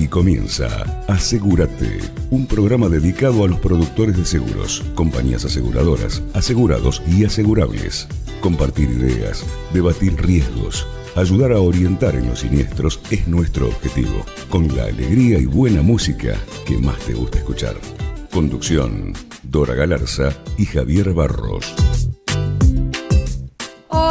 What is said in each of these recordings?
Aquí comienza Asegúrate, un programa dedicado a los productores de seguros, compañías aseguradoras, asegurados y asegurables. Compartir ideas, debatir riesgos, ayudar a orientar en los siniestros es nuestro objetivo, con la alegría y buena música que más te gusta escuchar. Conducción, Dora Galarza y Javier Barros.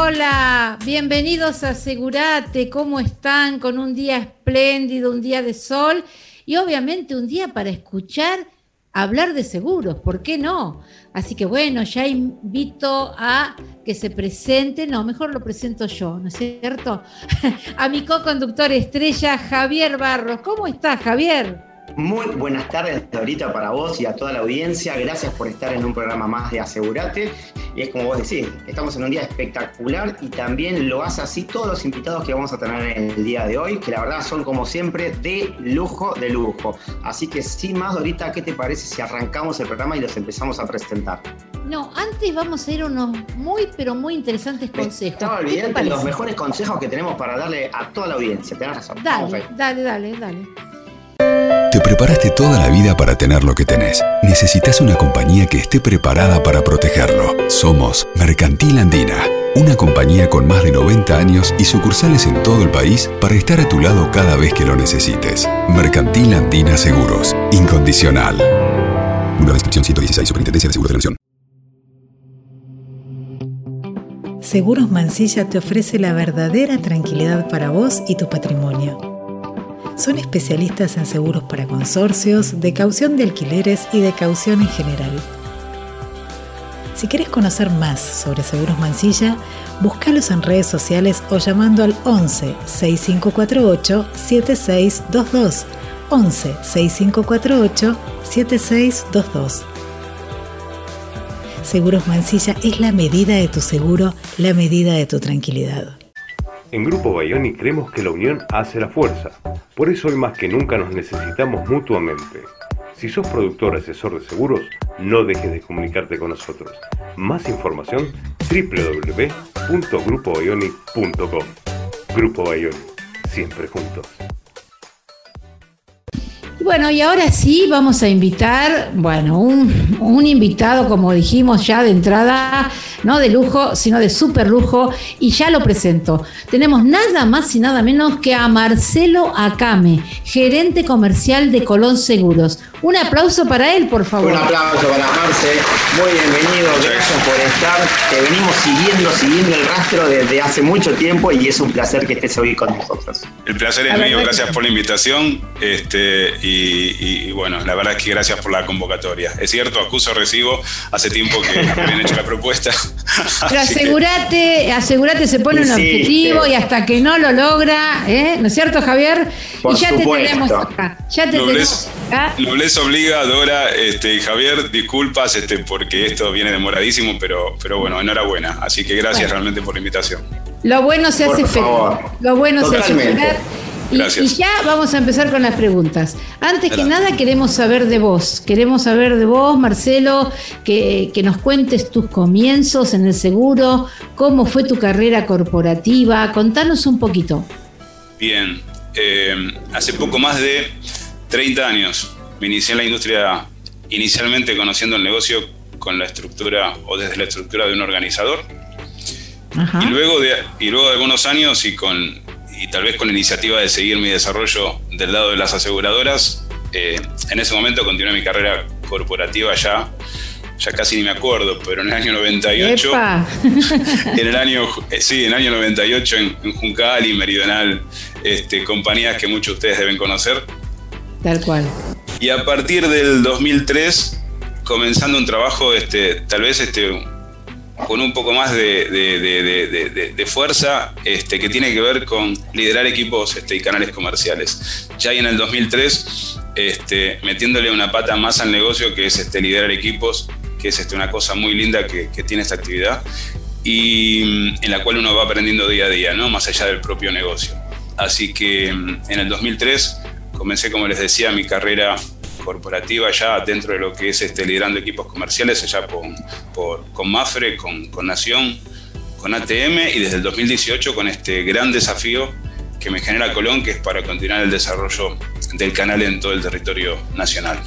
Hola, bienvenidos a Asegurate, ¿cómo están? Con un día espléndido, un día de sol y obviamente un día para escuchar hablar de seguros, ¿por qué no? Así que bueno, ya invito a que se presente, no, mejor lo presento yo, ¿no es cierto? a mi co-conductor estrella, Javier Barros. ¿Cómo estás, Javier? Muy buenas tardes ahorita para vos y a toda la audiencia. Gracias por estar en un programa más de Asegurate. Y es como vos decís, estamos en un día espectacular y también lo hace así todos los invitados que vamos a tener en el día de hoy, que la verdad son como siempre de lujo, de lujo. Así que sin más, ahorita, ¿qué te parece si arrancamos el programa y los empezamos a presentar? No, antes vamos a ir a unos muy, pero muy interesantes consejos. Estaba olvidando los mejores consejos que tenemos para darle a toda la audiencia. Tenés razón. Dale, dale, dale, dale. Te preparaste toda la vida para tener lo que tenés. Necesitas una compañía que esté preparada para protegerlo. Somos Mercantil Andina, una compañía con más de 90 años y sucursales en todo el país para estar a tu lado cada vez que lo necesites. Mercantil Andina Seguros, incondicional. Una descripción 116, Superintendencia de Seguros de la. Seguros Mansilla te ofrece la verdadera tranquilidad para vos y tu patrimonio son especialistas en seguros para consorcios, de caución de alquileres y de caución en general. Si quieres conocer más sobre Seguros Mansilla, búscalos en redes sociales o llamando al 11 6548 7622. 11 6548 7622. Seguros Mansilla es la medida de tu seguro, la medida de tu tranquilidad. En Grupo Bayoni creemos que la unión hace la fuerza. Por eso hoy más que nunca nos necesitamos mutuamente. Si sos productor o asesor de seguros, no dejes de comunicarte con nosotros. Más información www.grupobayoni.com. Grupo Bayoni, siempre juntos. Bueno, y ahora sí vamos a invitar, bueno, un, un, invitado, como dijimos ya de entrada, no de lujo, sino de super lujo, y ya lo presento. Tenemos nada más y nada menos que a Marcelo Acame, gerente comercial de Colón Seguros. Un aplauso para él, por favor. Un aplauso para Marce, muy bienvenido, gracias por estar. Te venimos siguiendo, siguiendo el rastro desde hace mucho tiempo y es un placer que estés hoy con nosotros. El placer es mío, gracias por la invitación. Este, y, bueno, la verdad es que gracias por la convocatoria. Es cierto, acuso, recibo, hace tiempo que habían hecho la propuesta. Pero asegúrate, asegúrate, se pone un objetivo y hasta que no lo logra, ¿eh? ¿no es cierto, Javier? Por y ya supuesto. te tenemos acá. Ya te tenemos acá. Nobleza obliga, Dora este, y Javier, disculpas este, porque esto viene demoradísimo, pero, pero bueno, enhorabuena. Así que gracias Bueno. realmente por la invitación. Lo bueno se Por hace favor. esperar. Lo bueno se hace Y, ya vamos a empezar con las preguntas. Antes que nada queremos saber de vos. Queremos saber de vos, Marcelo, que, que nos cuentes tus comienzos en el seguro, cómo fue tu carrera corporativa. Contanos un poquito. Bien, eh, hace poco más de 30 años me inicié en la industria, inicialmente conociendo el negocio con la estructura o desde la estructura de un organizador. Ajá. Y luego, de, y luego de algunos años y, con, y tal vez con la iniciativa de seguir mi desarrollo del lado de las aseguradoras, eh, en ese momento continué mi carrera corporativa ya, ya casi ni me acuerdo, pero en el año 98, Epa. en el año, eh, sí, en el año 98 en, en Juncal y Meridional, este, compañías que muchos de ustedes deben conocer. Tal cual. Y a partir del 2003, comenzando un trabajo, este, tal vez este, con un poco más de, fuerza, este, que tiene que ver con liderar equipos este, y canales comerciales. Ya en el 2003, este, metiéndole una pata más al negocio, que es este, liderar equipos, que es este, una cosa muy linda que, que tiene esta actividad, y mm, en la cual uno va aprendiendo día a día, ¿no? más allá del propio negocio. Así que mm, en el 2003 comencé, como les decía, mi carrera corporativa ya dentro de lo que es este, liderando equipos comerciales, allá por- con Mafre, con, con Nación, con ATM y desde el 2018 con este gran desafío que me genera Colón, que es para continuar el desarrollo del canal en todo el territorio nacional.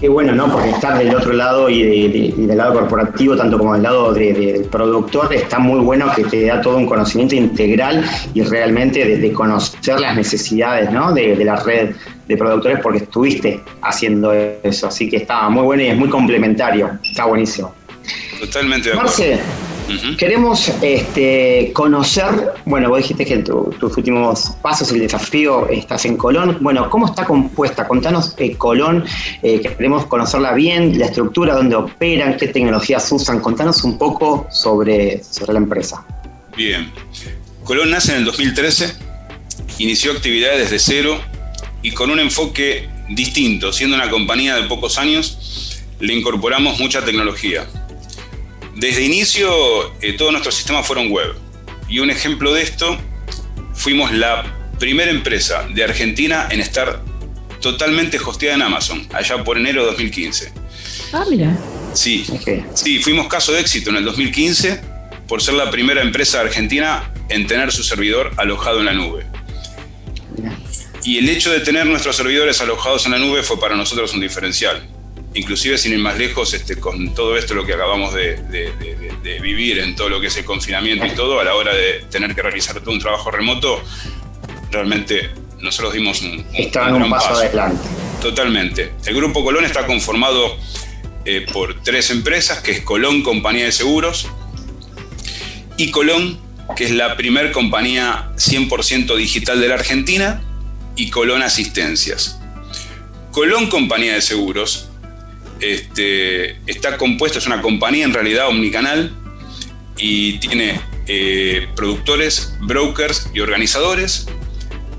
Qué bueno, ¿no? Porque estar del otro lado y, del lado corporativo, tanto como del lado del productor, está muy bueno que te da todo un conocimiento integral y realmente de, conocer las necesidades, ¿no? De, la red de productores porque estuviste haciendo eso. Así que está muy bueno y es muy complementario. Está buenísimo. Totalmente de acuerdo. Queremos este, conocer, bueno, vos dijiste que tus últimos pasos, el desafío, estás en Colón. Bueno, ¿cómo está compuesta? Contanos eh, Colón, eh, queremos conocerla bien, la estructura, dónde operan, qué tecnologías usan. Contanos un poco sobre, sobre la empresa. Bien. Colón nace en el 2013, inició actividades desde cero y con un enfoque distinto. Siendo una compañía de pocos años, le incorporamos mucha tecnología desde inicio, eh, todos nuestros sistemas fueron web. Y un ejemplo de esto, fuimos la primera empresa de Argentina en estar totalmente hosteada en Amazon, allá por enero de 2015. Ah, mira. Sí, sí, fuimos caso de éxito en el 2015 por ser la primera empresa argentina en tener su servidor alojado en la nube. Y el hecho de tener nuestros servidores alojados en la nube fue para nosotros un diferencial inclusive sin ir más lejos, este, con todo esto lo que acabamos de, vivir en todo lo que es el confinamiento y todo, a la hora de tener que realizar todo un trabajo remoto, realmente nosotros dimos un, un, paso, adelante. Totalmente. El Grupo Colón está conformado eh, por tres empresas, que es Colón Compañía de Seguros, y Colón, que es la primer compañía 100% digital de la Argentina, y Colón Asistencias. Colón Compañía de Seguros este, está compuesto, es una compañía en realidad omnicanal y tiene eh, productores, brokers y organizadores.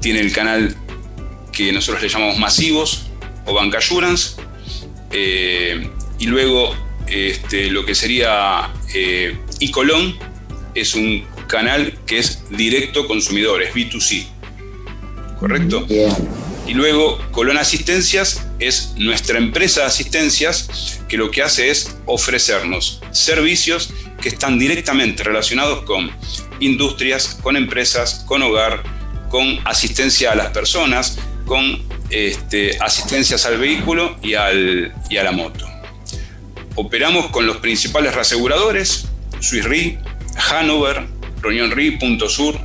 Tiene el canal que nosotros le llamamos masivos o bancassurance. Eh, y luego este, lo que sería eh, es un canal que es directo consumidores, B2C. ¿Correcto? Y luego Colón Asistencias es nuestra empresa de asistencias que lo que hace es ofrecernos servicios que están directamente relacionados con industrias, con empresas, con hogar, con asistencia a las personas, con este, asistencias al vehículo y, al, y a la moto. Operamos con los principales reaseguradores, Swiss Re, Hanover, Reunión Re, Punto Sur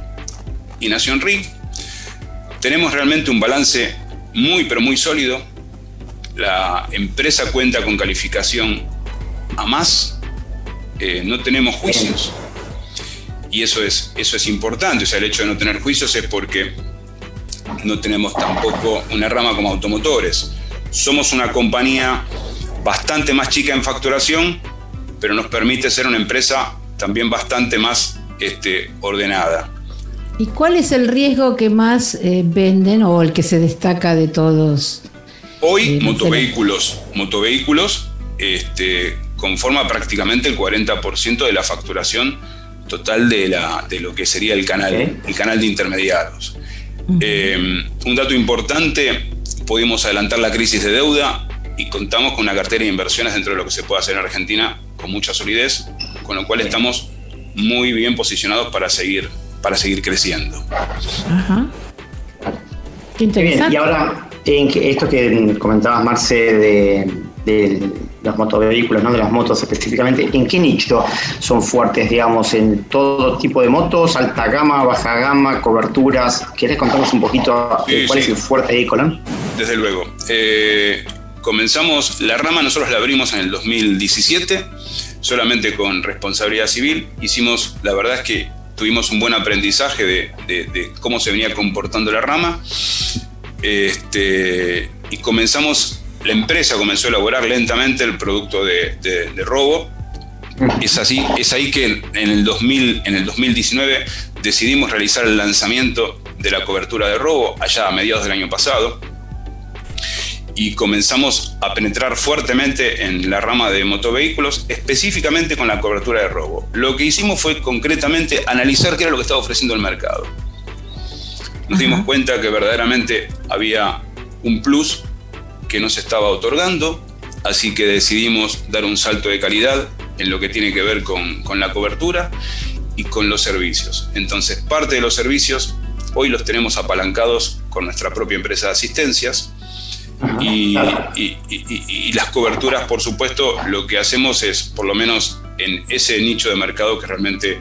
y Nación Re. Tenemos realmente un balance muy pero muy sólido la empresa cuenta con calificación a más, eh, no tenemos juicios. Y eso es, eso es importante, o sea, el hecho de no tener juicios es porque no tenemos tampoco una rama como automotores. Somos una compañía bastante más chica en facturación, pero nos permite ser una empresa también bastante más este, ordenada. ¿Y cuál es el riesgo que más eh, venden o el que se destaca de todos? Hoy motovehículos, motovehículos este, conforma prácticamente el 40% de la facturación total de, la, de lo que sería el canal, el canal de intermediarios. Eh, un dato importante, pudimos adelantar la crisis de deuda y contamos con una cartera de inversiones dentro de lo que se puede hacer en Argentina con mucha solidez, con lo cual estamos muy bien posicionados para seguir, para seguir creciendo. Ajá. Qué interesante. y ahora, en esto que comentabas, Marce, de, los motovehículos, ¿no? de las motos específicamente, ¿en qué nicho son fuertes, digamos, en todo tipo de motos, alta gama, baja gama, coberturas? ¿Quieres contarnos un poquito cuál es el fuerte ahí, Colón? Desde luego. Eh, comenzamos, la rama nosotros la abrimos en el 2017, solamente con responsabilidad civil. Hicimos, la verdad es que tuvimos un buen aprendizaje de, cómo se venía comportando la rama. Este, y comenzamos, la empresa comenzó a elaborar lentamente el producto de, robo. Es, así, es ahí que en el, 2000, en el 2019 decidimos realizar el lanzamiento de la cobertura de robo, allá a mediados del año pasado y comenzamos a penetrar fuertemente en la rama de motovehículos, específicamente con la cobertura de robo. Lo que hicimos fue concretamente analizar qué era lo que estaba ofreciendo el mercado. Nos dimos cuenta que verdaderamente había un plus que no se estaba otorgando, así que decidimos dar un salto de calidad en lo que tiene que ver con, con la cobertura y con los servicios. Entonces, parte de los servicios hoy los tenemos apalancados con nuestra propia empresa de asistencias, y, las coberturas, por supuesto, lo que hacemos es, por lo menos en ese nicho de mercado que realmente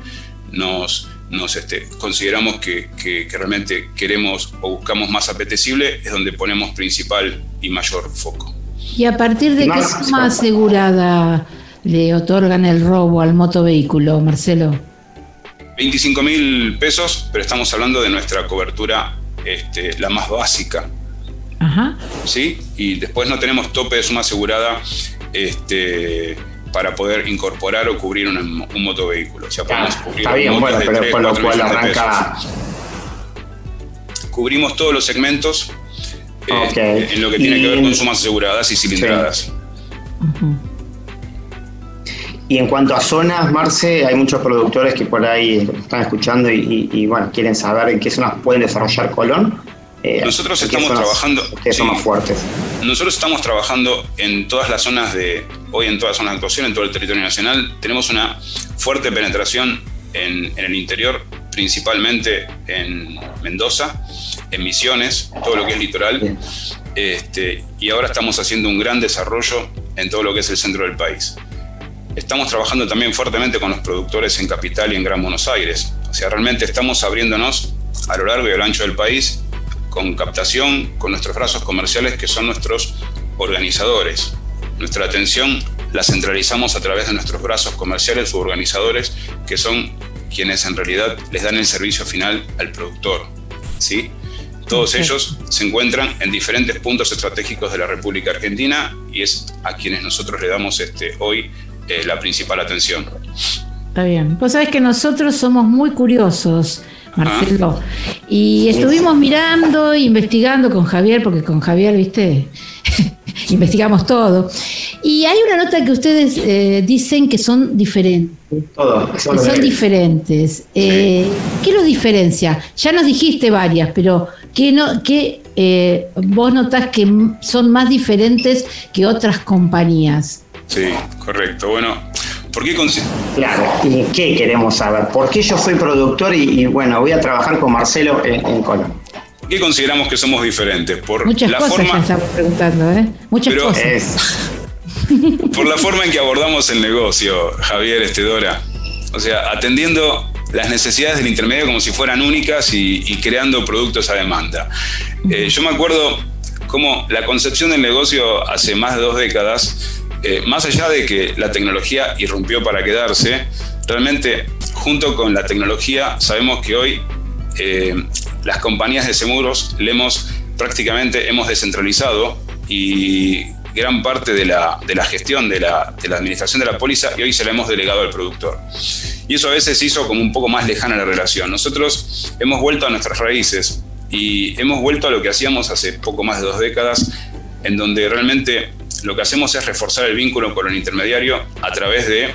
nos, nos este, consideramos que, realmente queremos o buscamos más apetecible, es donde ponemos principal y mayor foco. ¿Y a partir de qué suma asegurada le otorgan el robo al motovehículo, Marcelo? 25 mil pesos, pero estamos hablando de nuestra cobertura, este, la más básica. Ajá. ¿Sí? Y después no tenemos tope de suma asegurada este, para poder incorporar o cubrir un, un motovehículo. O sea, podemos cubrir está bien, bueno, pero con lo cual arranca. Cubrimos todos los segmentos este, en lo que tiene que ver con sumas aseguradas y cilindradas. Y en cuanto a zonas, Marce, hay muchos productores que por ahí están escuchando y, bueno, quieren saber en qué zonas pueden desarrollar Colón. Eh, nosotros estamos trabajando. Más fuertes. Nosotros estamos trabajando en todas las zonas de. Hoy en todas las zonas de actuación, en todo el territorio nacional. Tenemos una fuerte penetración en, en el interior, principalmente en Mendoza, en Misiones, todo lo que es litoral. Este, y ahora estamos haciendo un gran desarrollo en todo lo que es el centro del país. Estamos trabajando también fuertemente con los productores en Capital y en Gran Buenos Aires. O sea, realmente estamos abriéndonos a lo largo y a lo ancho del país con captación, con nuestros brazos comerciales que son nuestros organizadores. Nuestra atención la centralizamos a través de nuestros brazos comerciales o organizadores que son quienes en realidad les dan el servicio final al productor. ¿sí? Todos ellos se encuentran en diferentes puntos estratégicos de la República Argentina y es a quienes nosotros le damos este, hoy eh, la principal atención. Está bien. Vos sabés que nosotros somos muy curiosos, Marcelo. Y estuvimos mirando, investigando con Javier, porque con Javier, viste, investigamos todo. Y hay una nota que ustedes eh, dicen que son diferentes. Todo, que son diferentes. Eh, ¿Qué los diferencia? Ya nos dijiste varias, pero ¿qué, no, qué vos notás que son más diferentes que otras compañías? Sí, correcto. Bueno, ¿por qué Claro, ¿y qué queremos saber? ¿Por qué yo soy productor y, bueno, voy a trabajar con Marcelo en, en ¿Por qué consideramos que somos diferentes? Por Muchas la cosas forma... estamos preguntando, ¿eh? Muchas cosas. por la forma en que abordamos el negocio, Javier Estedora. O sea, atendiendo las necesidades del intermedio como si fueran únicas y, creando productos a demanda. Eh, yo me acuerdo cómo la concepción del negocio hace más de dos décadas eh, más allá de que la tecnología irrumpió para quedarse, realmente junto con la tecnología sabemos que hoy eh, las compañías de seguros le hemos prácticamente hemos descentralizado y gran parte de la, gestión de la, de la, administración de la póliza y hoy se la hemos delegado al productor. Y eso a veces hizo como un poco más lejana la relación. Nosotros hemos vuelto a nuestras raíces y hemos vuelto a lo que hacíamos hace poco más de dos décadas, en donde realmente lo que hacemos es reforzar el vínculo con el intermediario a través de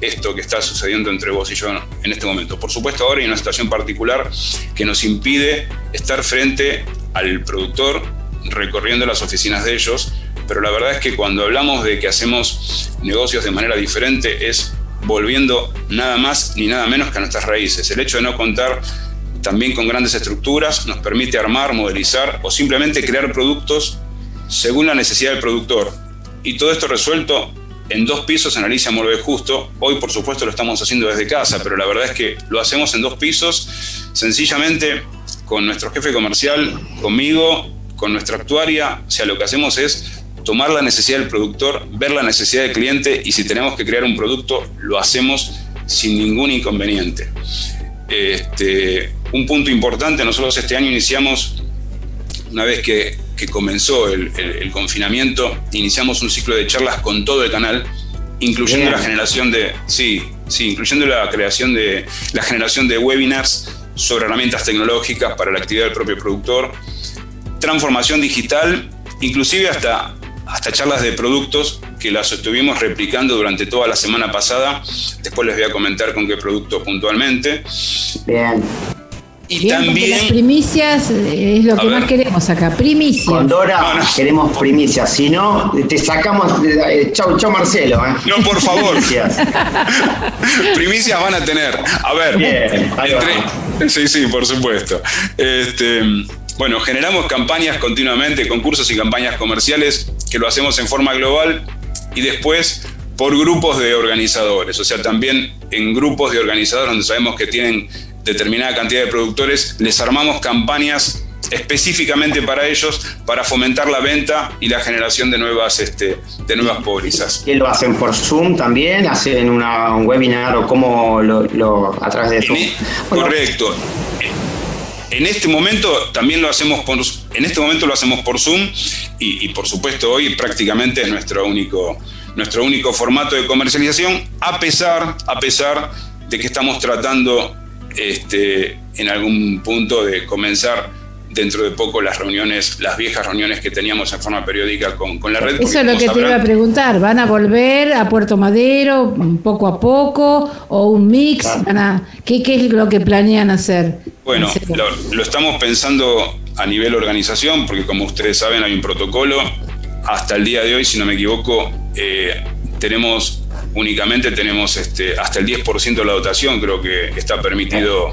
esto que está sucediendo entre vos y yo en este momento. Por supuesto, ahora hay una situación particular que nos impide estar frente al productor recorriendo las oficinas de ellos, pero la verdad es que cuando hablamos de que hacemos negocios de manera diferente es volviendo nada más ni nada menos que a nuestras raíces. El hecho de no contar también con grandes estructuras nos permite armar, modelizar o simplemente crear productos según la necesidad del productor. Y todo esto resuelto en dos pisos en Alicia Morbe Justo. Hoy, por supuesto, lo estamos haciendo desde casa, pero la verdad es que lo hacemos en dos pisos, sencillamente con nuestro jefe comercial, conmigo, con nuestra actuaria. O sea, lo que hacemos es tomar la necesidad del productor, ver la necesidad del cliente y si tenemos que crear un producto, lo hacemos sin ningún inconveniente. Este, un punto importante, nosotros este año iniciamos, una vez que que comenzó el, confinamiento, iniciamos un ciclo de charlas con todo el canal, incluyendo la generación de, sí, sí, incluyendo la creación de, la generación de webinars sobre herramientas tecnológicas para la actividad del propio productor, transformación digital, inclusive hasta, hasta charlas de productos que las estuvimos replicando durante toda la semana pasada. Después les voy a comentar con qué producto puntualmente. Bien. Y también. Las primicias es lo que más queremos acá, primicias. Con Dora queremos primicias, si no, te sacamos. Eh, chau, chau, Marcelo. ¿eh? No, por favor. primicias van a tener. A ver. Bien, Sí, sí, por supuesto. Este, Bueno, generamos campañas continuamente, concursos y campañas comerciales que lo hacemos en forma global y después por grupos de organizadores, o sea, también en grupos de organizadores donde sabemos que tienen determinada cantidad de productores, les armamos campañas específicamente para ellos para fomentar la venta y la generación de nuevas, este, de nuevas pólizas. ¿Qué lo hacen por Zoom también? ¿Hacen una, un webinar o cómo lo, a través de Zoom? E- correcto. En este momento también lo hacemos por, en este momento lo hacemos por Zoom y, por supuesto hoy prácticamente es nuestro único, nuestro único formato de comercialización, a pesar, a pesar de que estamos tratando este, en algún punto de comenzar dentro de poco las reuniones, las viejas reuniones que teníamos en forma periódica con, con la red. Eso es lo que te iba a preguntar, ¿van a volver a Puerto Madero poco a poco o un mix? ¿qué, ¿Qué es lo que planean hacer? Bueno, lo, estamos pensando a nivel organización, porque como ustedes saben hay un protocolo. Hasta el día de hoy, si no me equivoco, eh, tenemos únicamente tenemos este, hasta el 10% de la dotación, creo que está permitido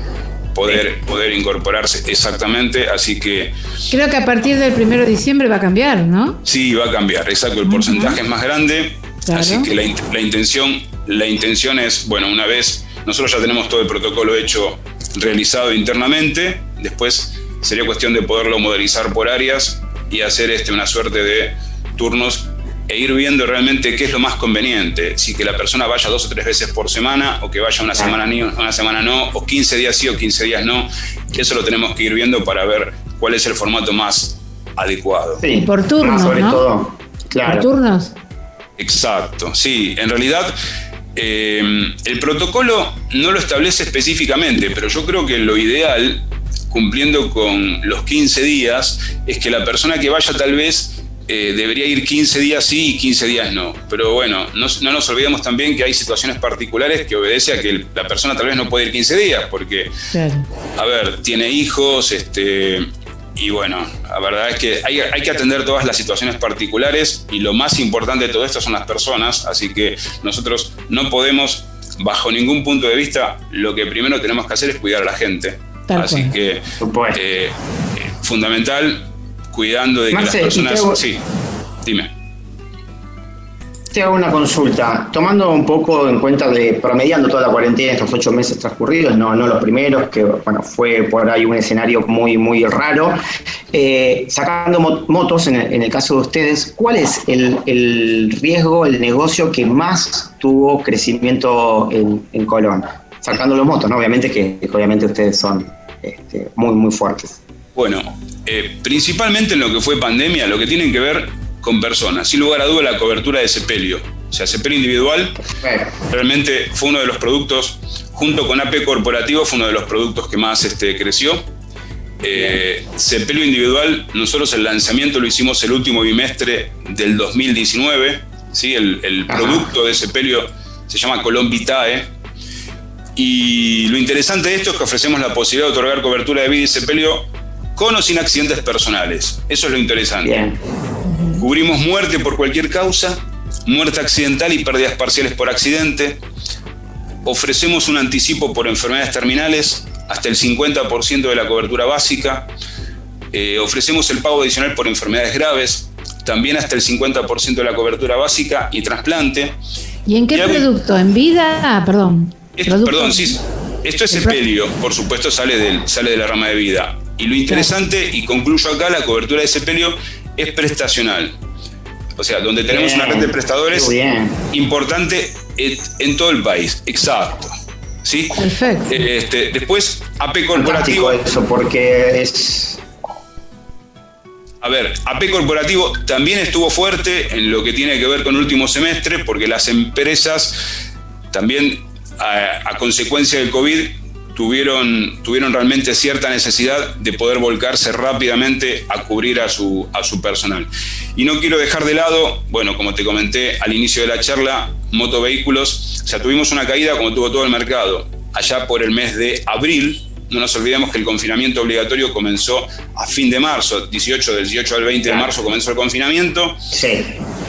poder, poder incorporarse exactamente, así que... Creo que a partir del 1 de diciembre va a cambiar, ¿no? Sí, va a cambiar, exacto, el porcentaje es más grande, así que la, la, intención, la intención es, bueno, una vez, nosotros ya tenemos todo el protocolo hecho, realizado internamente, después sería cuestión de poderlo modelizar por áreas y hacer este, una suerte de turnos e ir viendo realmente qué es lo más conveniente. Si que la persona vaya dos o tres veces por semana, o que vaya una semana, ni, una semana no, o 15 días sí o 15 días no. Eso lo tenemos que ir viendo para ver cuál es el formato más adecuado. Sí, por turnos, sobre todo. Claro. Por turnos. Exacto, sí. En realidad, eh, el protocolo no lo establece específicamente, pero yo creo que lo ideal, cumpliendo con los 15 días, es que la persona que vaya tal vez eh, debería ir 15 días sí y 15 días no. Pero bueno, no, nos olvidemos también que hay situaciones particulares que obedece a que la persona tal vez no puede ir 15 días, porque, a ver, tiene hijos, este, y bueno, la verdad es que hay, hay, que atender todas las situaciones particulares y lo más importante de todo esto son las personas, así que nosotros no podemos, bajo ningún punto de vista, lo que primero tenemos que hacer es cuidar a la gente. así que, eh, fundamental, cuidando de que las personas... Sí, dime. Te hago una consulta. Tomando un poco en cuenta de promediando toda la cuarentena, estos ocho meses transcurridos, no, no los primeros, que bueno, fue por ahí un escenario muy, muy raro. Eh, sacando motos, en el, caso de ustedes, ¿cuál es el, riesgo, el negocio que más tuvo crecimiento en, Colón? Sacando los motos, ¿no? Obviamente que obviamente ustedes son este, muy, muy fuertes. Bueno, eh, principalmente en lo que fue pandemia, lo que tienen que ver con personas. Sin lugar a duda, la cobertura de sepelio. O sea, sepelio individual realmente fue uno de los productos, junto con AP Corporativo, fue uno de los productos que más este, creció. Eh, sepelio individual, nosotros el lanzamiento lo hicimos el último bimestre del 2019. ¿sí? El, producto de sepelio se llama Colombitae. Y lo interesante de esto es que ofrecemos la posibilidad de otorgar cobertura de vida y sepelio con o sin accidentes personales. Eso es lo interesante. Cubrimos muerte por cualquier causa, muerte accidental y pérdidas parciales por accidente. Ofrecemos un anticipo por enfermedades terminales, hasta el 50% de la cobertura básica. Eh, ofrecemos el pago adicional por enfermedades graves, también hasta el 50% de la cobertura básica y trasplante. ¿Y en qué producto? ¿En vida? Ah, perdón. perdón, sí. Esto es sepelio, por supuesto sale, del, sale de la rama de vida. Y lo interesante, y concluyo acá, la cobertura de sepelio es prestacional. O sea, donde tenemos una red de prestadores importante en todo el país. Exacto. ¿Sí? Perfecto. Este, después, AP Corporativo. eso, porque es. A ver, AP Corporativo también estuvo fuerte en lo que tiene que ver con el último semestre, porque las empresas también, a, a consecuencia del COVID, tuvieron, tuvieron realmente cierta necesidad de poder volcarse rápidamente a cubrir a su, a su personal. Y no quiero dejar de lado, bueno, como te comenté al inicio de la charla, motovehículos, o sea, tuvimos una caída como tuvo todo el mercado, allá por el mes de abril, no nos olvidemos que el confinamiento obligatorio comenzó a fin de marzo, 18, del 18 al 20 de marzo comenzó el confinamiento. Sí.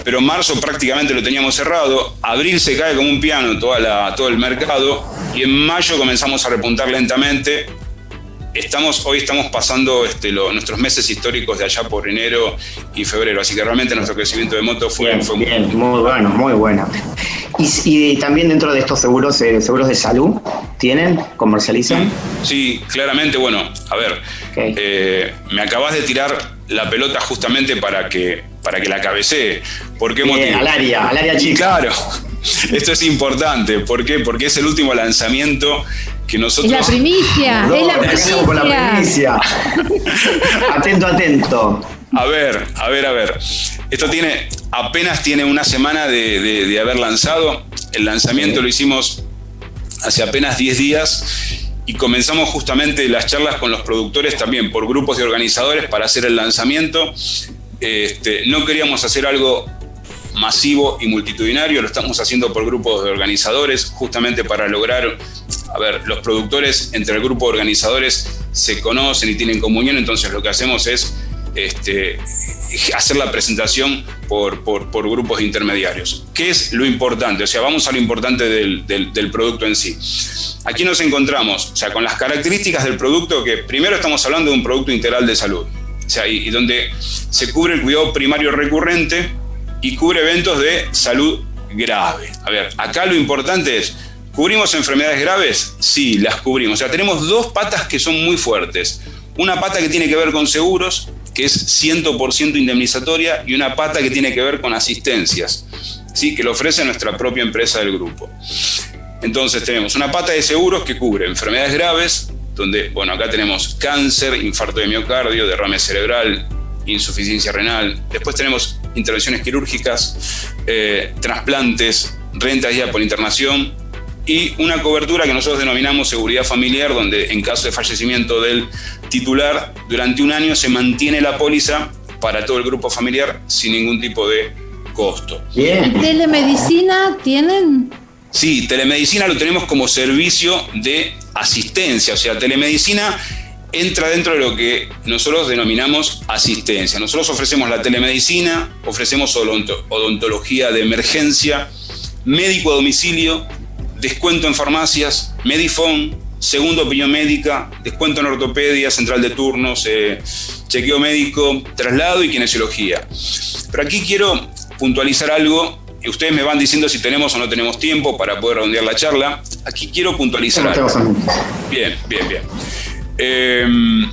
Pero marzo prácticamente lo teníamos cerrado, abril se cae como un piano toda la, todo el mercado y en mayo comenzamos a repuntar lentamente estamos, hoy estamos pasando este, nuestros meses históricos de allá por enero y febrero, así que realmente nuestro crecimiento de moto fue, bien, fue bien, muy, bueno, muy bueno. Y, también dentro de estos seguros, eh, seguros de salud, ¿tienen? ¿Comercializan? Sí, claramente, bueno, a ver, eh, me acabas de tirar la pelota justamente para que, para que la cabecee. ¿Por qué Al área, al área chica. claro, esto es importante. ¿Por qué? Porque es el último lanzamiento que nosotros. Es la primicia, es la primicia. Con la primicia. atento, atento. A ver, a ver, a ver. Esto tiene, apenas tiene una semana de, haber lanzado. El lanzamiento lo hicimos hace apenas 10 días y comenzamos justamente las charlas con los productores también por grupos de organizadores para hacer el lanzamiento. Este, no queríamos hacer algo masivo y multitudinario, lo estamos haciendo por grupos de organizadores, justamente para lograr, a ver, los productores entre el grupo de organizadores se conocen y tienen comunión, entonces lo que hacemos es este, hacer la presentación por, por, grupos intermediarios. ¿Qué es lo importante? O sea, vamos a lo importante del, del, producto en sí. Aquí nos encontramos, o sea, con las características del producto, que primero estamos hablando de un producto integral de salud, sea, y donde se cubre el cuidado primario recurrente, y cubre eventos de salud grave. A ver, acá lo importante es, ¿cubrimos enfermedades graves? Sí, las cubrimos. O sea, tenemos dos patas que son muy fuertes. Una pata que tiene que ver con seguros, que es 100% indemnizatoria, y una pata que tiene que ver con asistencias, ¿sí? que lo ofrece nuestra propia empresa del grupo. Entonces tenemos una pata de seguros que cubre enfermedades graves, donde, bueno, acá tenemos cáncer, infarto de miocardio, derrame cerebral, insuficiencia renal. Después tenemos intervenciones quirúrgicas, eh, trasplantes, renta día por internación y una cobertura que nosotros denominamos seguridad familiar, donde en caso de fallecimiento del titular, durante un año se mantiene la póliza para todo el grupo familiar sin ningún tipo de costo. ¿Y telemedicina tienen? Sí, telemedicina lo tenemos como servicio de asistencia, o sea, telemedicina entra dentro de lo que nosotros denominamos asistencia. Nosotros ofrecemos la telemedicina, ofrecemos odontología de emergencia, médico a domicilio, descuento en farmacias, Medifone, segunda opinión médica, descuento en ortopedia, central de turnos, eh, chequeo médico, traslado y kinesiología. Pero aquí quiero puntualizar algo y ustedes me van diciendo si tenemos o no tenemos tiempo para poder redondear la charla. Aquí quiero puntualizar algo. Bien, bien, bien. Em,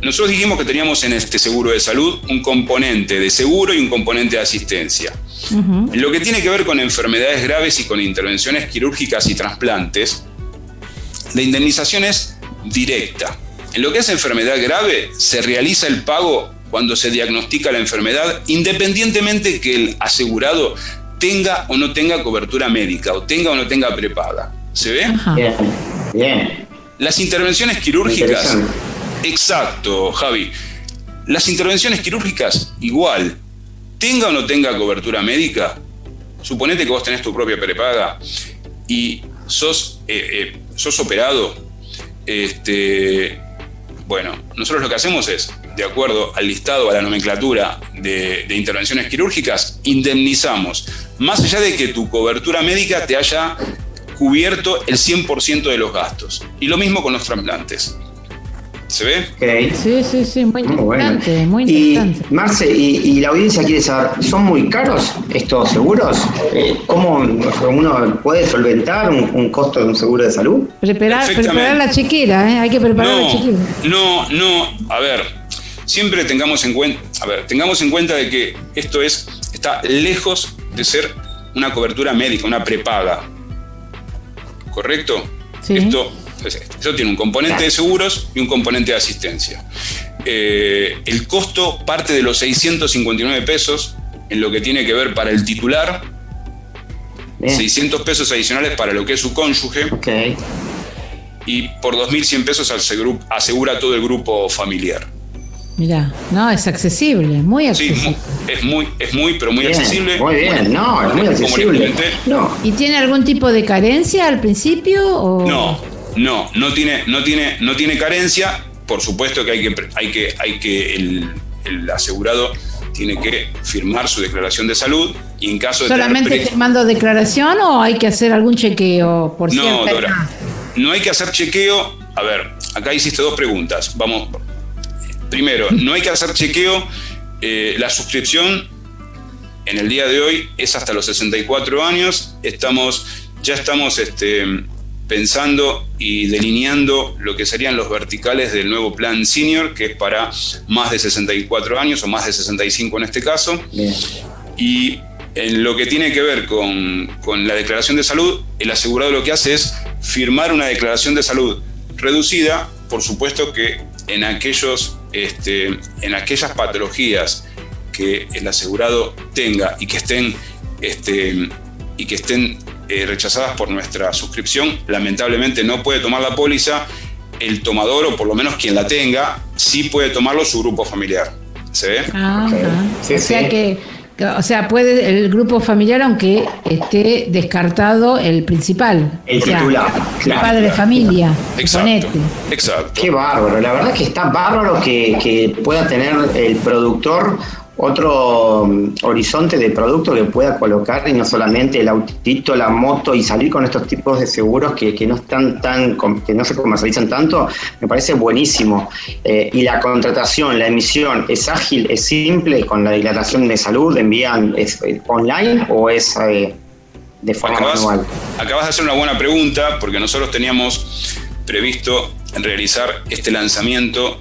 nosotros dijimos que teníamos en este seguro de salud un componente de seguro y un componente de asistencia. En lo que tiene que ver con enfermedades graves y con intervenciones quirúrgicas y trasplantes, la indemnización es directa. En lo que es enfermedad grave, se realiza el pago cuando se diagnostica la enfermedad, independientemente que el asegurado tenga o no tenga cobertura médica o tenga o no tenga prepaga. ¿Se ve? Bien, bien. Las intervenciones quirúrgicas, exacto, Javi. Las intervenciones quirúrgicas, igual, tenga o no tenga cobertura médica, suponete que vos tenés tu propia prepaga y sos, eh, eh, sos operado, este, bueno, nosotros lo que hacemos es, de acuerdo al listado, a la nomenclatura de, de, intervenciones quirúrgicas, indemnizamos, más allá de que tu cobertura médica te haya cubierto el 100% de los gastos. Y lo mismo con los trasplantes. ¿Se ve? Sí, sí, sí, muy interesante, muy, interesante. Y, Marce, y, la audiencia quiere saber, ¿son muy caros estos seguros? Eh, ¿Cómo uno puede solventar un, costo de un seguro de salud? Preparar, preparar la chequera, ¿eh? hay que preparar la chequera. No, no, a ver, siempre tengamos en cuenta, a ver, tengamos en cuenta de que esto es, está lejos de ser una cobertura médica, una prepaga. ¿correcto? Esto, esto tiene un componente de seguros y un componente de asistencia. Eh, el costo parte de los 659 pesos en lo que tiene que ver para el titular, 600 pesos adicionales para lo que es su cónyuge. Y por 2.100 pesos asegura todo el grupo familiar. Mira, no, es accesible, muy accesible. Sí, es muy, es muy, pero muy accesible. Muy bien, no, es muy accesible. ¿Y tiene algún tipo de carencia al principio? O? No, no, no tiene, no tiene, no tiene carencia. Por supuesto que hay que, hay que, hay que el, el asegurado tiene que firmar su declaración de salud y en caso de solamente firmando declaración o hay que hacer algún chequeo por no, Dora, no hay que hacer chequeo a ver, acá hiciste dos preguntas. Vamos, primero, no hay que hacer chequeo. Eh, la suscripción en el día de hoy es hasta los 64 años. Estamos, ya estamos este, pensando y delineando lo que serían los verticales del nuevo plan senior, que es para más de 64 años o más de 65 en este caso. Y en lo que tiene que ver con, con, la declaración de salud, el asegurado lo que hace es firmar una declaración de salud reducida, por supuesto que en, aquellos, este, en aquellas patologías que el asegurado tenga y que estén, este, y que estén eh, rechazadas por nuestra suscripción, lamentablemente no puede tomar la póliza. El tomador, o por lo menos quien la tenga, sí puede tomarlo su grupo familiar. ¿Se ve? Ah, o sea que o sea, puede el grupo familiar, aunque esté descartado el principal. El titular. El padre de familia. Exacto. Exacto. Qué bárbaro. La verdad que está bárbaro que, que pueda tener el productor otro mm, horizonte de producto que pueda colocar y no solamente el autito, la moto y salir con estos tipos de seguros que, no están tan que no se comercializan tanto, me parece buenísimo. Eh, y la contratación, la emisión, ¿es ágil, es simple con la declaración de salud? ¿Envían es, eh, online o es eh, de forma manual? Acabas de hacer una buena pregunta porque nosotros teníamos previsto realizar este lanzamiento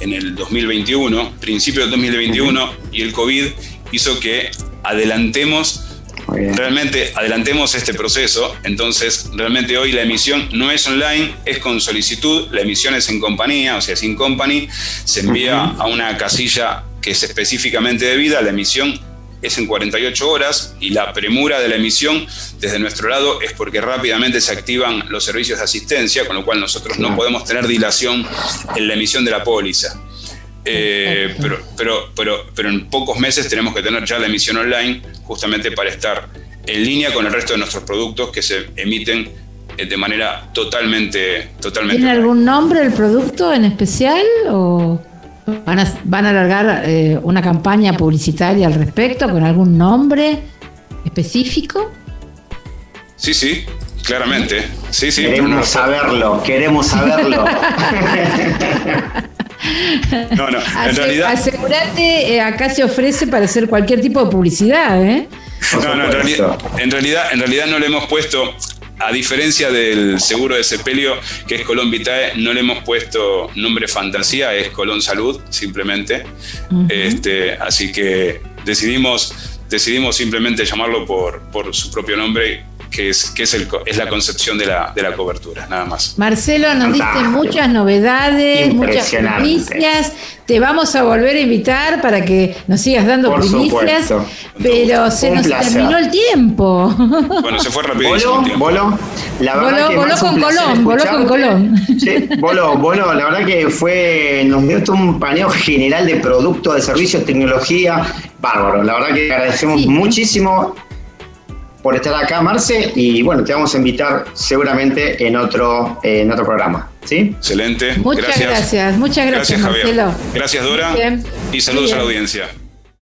en el 2021, principio del 2021, y el COVID hizo que adelantemos realmente adelantemos este proceso. Entonces, realmente hoy la emisión no es online, es con solicitud. La emisión es en compañía, o sea, sin company. Se envía a una casilla que es específicamente debida. La emisión es en 48 horas y la premura de la emisión desde nuestro lado es porque rápidamente se activan los servicios de asistencia, con lo cual nosotros no podemos tener dilación en la emisión de la póliza. Eh, pero, pero, pero, pero en pocos meses tenemos que tener ya la emisión online justamente para estar en línea con el resto de nuestros productos que se emiten eh, de manera totalmente, totalmente. ¿Tiene algún nombre el producto en especial o van a, van a alargar eh, una campaña publicitaria al respecto con algún nombre específico? Sí, sí, claramente. Sí, sí, queremos saberlo, queremos saberlo. No, no, en realidad. Asegurate, eh, acá se ofrece para hacer cualquier tipo de publicidad, ¿eh? No, no, en realidad, en realidad, en realidad no le hemos puesto, a diferencia del seguro de sepelio, que es Colón Vitae, no le hemos puesto nombre fantasía, es Colón Salud, simplemente. este, así que decidimos, decidimos simplemente llamarlo por, por su propio nombre que es, que es, el, es la concepción de la, de la cobertura, nada más. Marcelo, nos diste muchas novedades, muchas primicias. Te vamos a volver a invitar para que nos sigas dando primicias, pero se nos terminó el tiempo. Bueno, se fue rapidísimo. Bolo, la verdad voló, voló con Colón, voló con Colón. Sí, voló, voló, la verdad que fue, nos dio todo un paneo general de productos, de servicios, tecnología, bárbaro. La verdad que agradecemos muchísimo por estar acá, Marce, y bueno, te vamos a invitar seguramente en otro, en otro programa. ¿Sí? Excelente. Muchas gracias, muchas gracias, gracias Marcelo. Gracias, Dora. Y saludos a la audiencia.